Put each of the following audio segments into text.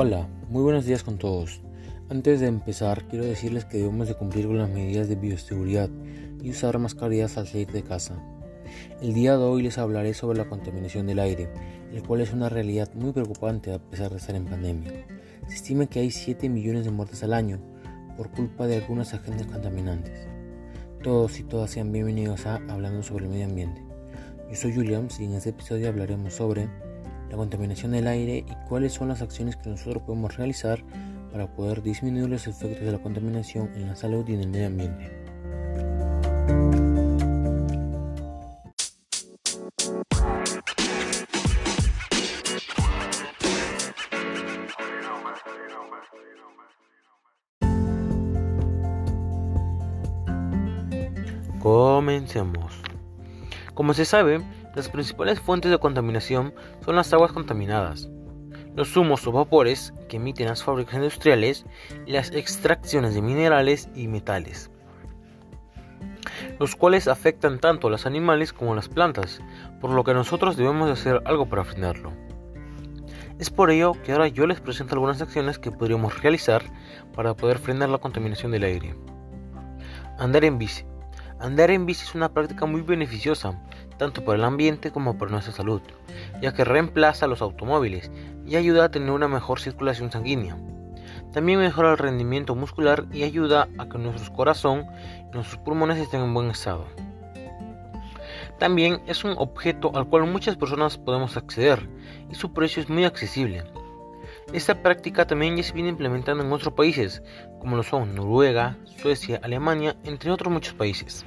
Hola, muy buenos días con todos. Antes de empezar, quiero decirles que debemos de cumplir con las medidas de bioseguridad y usar mascarillas al salir de casa. El día de hoy les hablaré sobre la contaminación del aire, el cual es una realidad muy preocupante a pesar de estar en pandemia. Se estima que hay 7 millones de muertes al año por culpa de algunos agentes contaminantes. Todos y todas sean bienvenidos a Hablando sobre el Medio Ambiente. Yo soy Williams y en este episodio hablaremos sobre la contaminación del aire y cuáles son las acciones que nosotros podemos realizar para poder disminuir los efectos de la contaminación en la salud y en el medio ambiente. Comencemos. Como se sabe, las principales fuentes de contaminación son las aguas contaminadas, los humos o vapores que emiten las fábricas industriales y las extracciones de minerales y metales, los cuales afectan tanto a los animales como a las plantas, por lo que nosotros debemos hacer algo para frenarlo. Es por ello que ahora yo les presento algunas acciones que podríamos realizar para poder frenar la contaminación del aire. Andar en bici. Andar en bici es una práctica muy beneficiosa, tanto para el ambiente como para nuestra salud, ya que reemplaza a los automóviles y ayuda a tener una mejor circulación sanguínea. También mejora el rendimiento muscular y ayuda a que nuestro corazón y nuestros pulmones estén en buen estado. También es un objeto al cual muchas personas podemos acceder y su precio es muy accesible. Esta práctica también ya se viene implementando en otros países, como lo son Noruega, Suecia, Alemania, entre otros muchos países.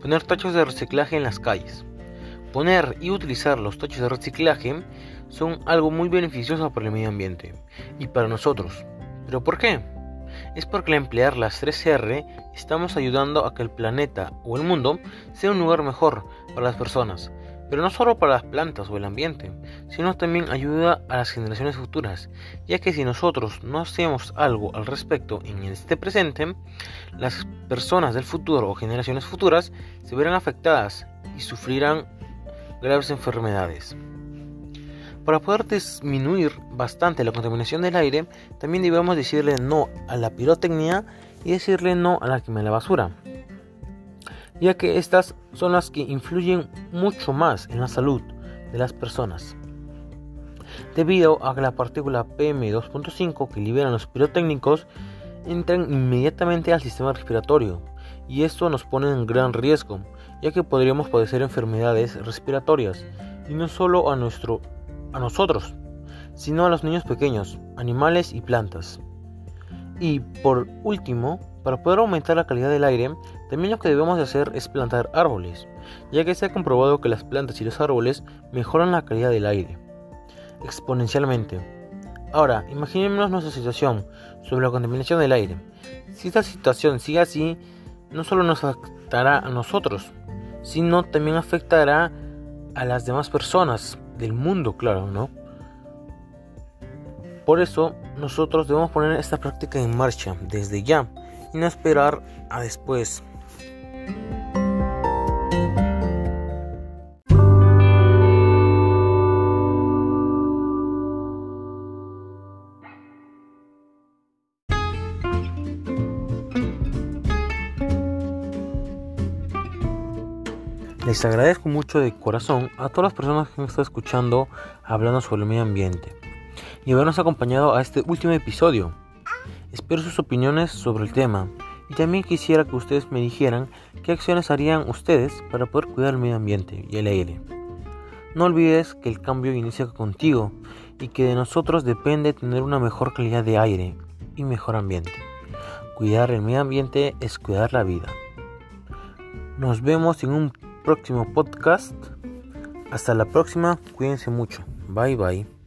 Poner tachos de reciclaje en las calles. Poner y utilizar los tachos de reciclaje son algo muy beneficioso para el medio ambiente y para nosotros. ¿Pero por qué? Es porque al emplear las 3R estamos ayudando a que el planeta o el mundo sea un lugar mejor para las personas, pero no solo para las plantas o el ambiente, sino también ayuda a las generaciones futuras, ya que si nosotros no hacemos algo al respecto en este presente, las personas del futuro o generaciones futuras se verán afectadas y sufrirán graves enfermedades. Para poder disminuir bastante la contaminación del aire, también debemos decirle no a la pirotecnia y decirle no a la quema de basura ya que estas son las que influyen mucho más en la salud de las personas. Debido a que la partícula PM2.5 que liberan los pirotécnicos entran inmediatamente al sistema respiratorio y esto nos pone en gran riesgo, ya que podríamos padecer enfermedades respiratorias y no solo a, nuestro, a nosotros, sino a los niños pequeños, animales y plantas. Y por último, para poder aumentar la calidad del aire, también lo que debemos de hacer es plantar árboles, ya que se ha comprobado que las plantas y los árboles mejoran la calidad del aire exponencialmente. Ahora, imaginémonos nuestra situación sobre la contaminación del aire. Si esta situación sigue así, no solo nos afectará a nosotros, sino también afectará a las demás personas del mundo, claro, ¿no? Por eso, nosotros debemos poner esta práctica en marcha desde ya y no esperar a después. Les agradezco mucho de corazón a todas las personas que me están escuchando hablando sobre el medio ambiente y habernos acompañado a este último episodio. Espero sus opiniones sobre el tema y también quisiera que ustedes me dijeran qué acciones harían ustedes para poder cuidar el medio ambiente y el aire. No olvides que el cambio inicia contigo y que de nosotros depende tener una mejor calidad de aire y mejor ambiente. Cuidar el medio ambiente es cuidar la vida. Nos vemos en un próximo podcast. Hasta la próxima, cuídense mucho. Bye bye.